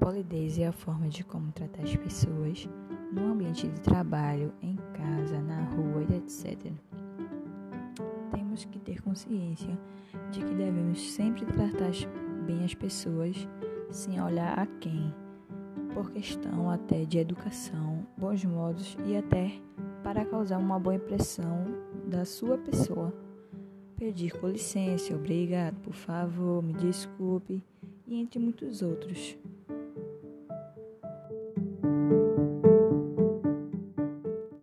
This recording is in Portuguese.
polidez é a forma de como tratar as pessoas no ambiente de trabalho, em casa, na rua e etc. Temos que ter consciência de que devemos sempre tratar bem as pessoas sem olhar a quem, por questão até de educação, bons modos e até para causar uma boa impressão da sua pessoa. Pedir com licença, obrigado, por favor, me desculpe e entre muitos outros.